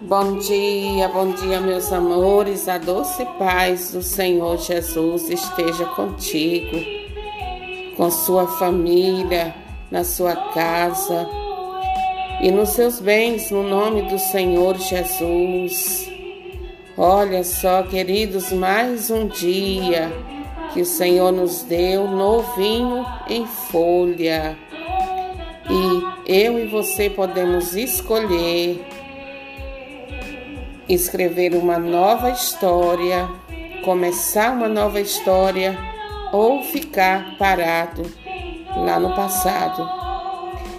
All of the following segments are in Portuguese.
Bom dia, bom dia, meus amores. A doce paz do Senhor Jesus esteja contigo, com sua família, na sua casa e nos seus bens, no nome do Senhor Jesus. Olha só, queridos, mais um dia que o Senhor nos deu novinho em folha. E eu e você podemos escolher escrever uma nova história, começar uma nova história ou ficar parado lá no passado.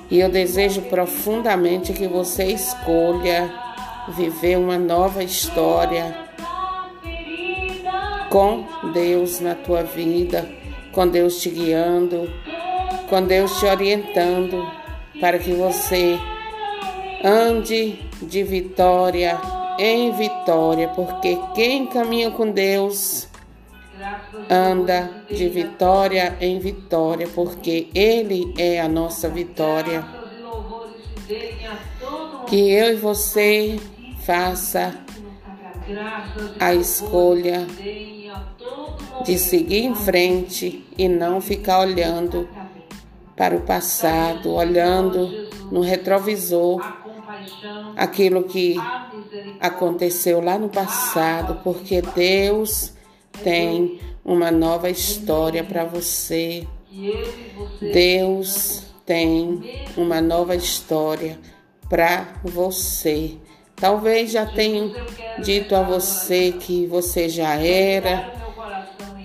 E eu desejo profundamente que você escolha viver uma nova história com Deus na tua vida, com Deus te guiando, com Deus te orientando para que você ande de vitória em vitória, porque quem caminha com Deus anda de vitória em vitória, porque Ele é a nossa vitória. Que eu e você faça a escolha de seguir em frente e não ficar olhando para o passado, olhando no retrovisor aquilo que aconteceu lá no passado, porque Deus tem uma nova história para você. Deus tem uma nova história para você. Talvez já tenham dito a você que você já era,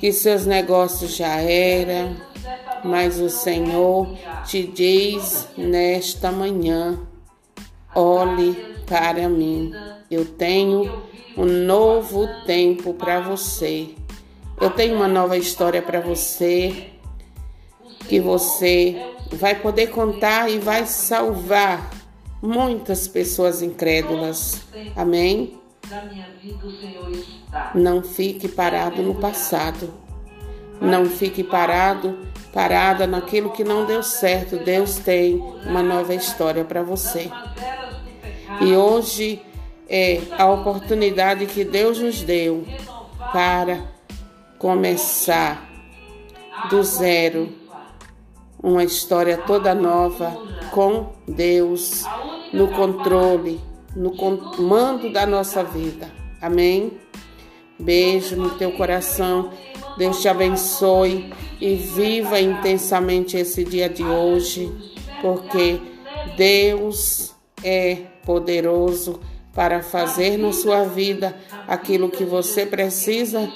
que seus negócios já eram, mas o Senhor te diz nesta manhã: olhe para mim. Eu tenho um novo tempo para você. Eu tenho uma nova história para você que você vai poder contar e vai salvar muitas pessoas incrédulas. Amém? Não fique parado no passado. Não fique parado, parada naquilo que não deu certo. Deus tem uma nova história para você. E hoje é a oportunidade que Deus nos deu para começar do zero uma história toda nova com Deus no controle, no comando da nossa vida. Amém? Beijo no teu coração. Deus te abençoe e viva intensamente esse dia de hoje, porque Deus é poderoso para fazer na sua vida aquilo que você precisa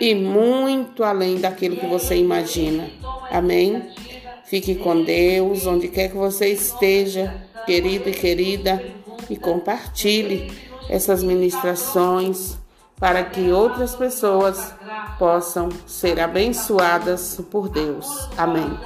e muito além daquilo que você imagina. Amém? Fique com Deus, onde quer que você esteja, querido e querida, e compartilhe essas ministrações para que outras pessoas possam ser abençoadas por Deus. Amém.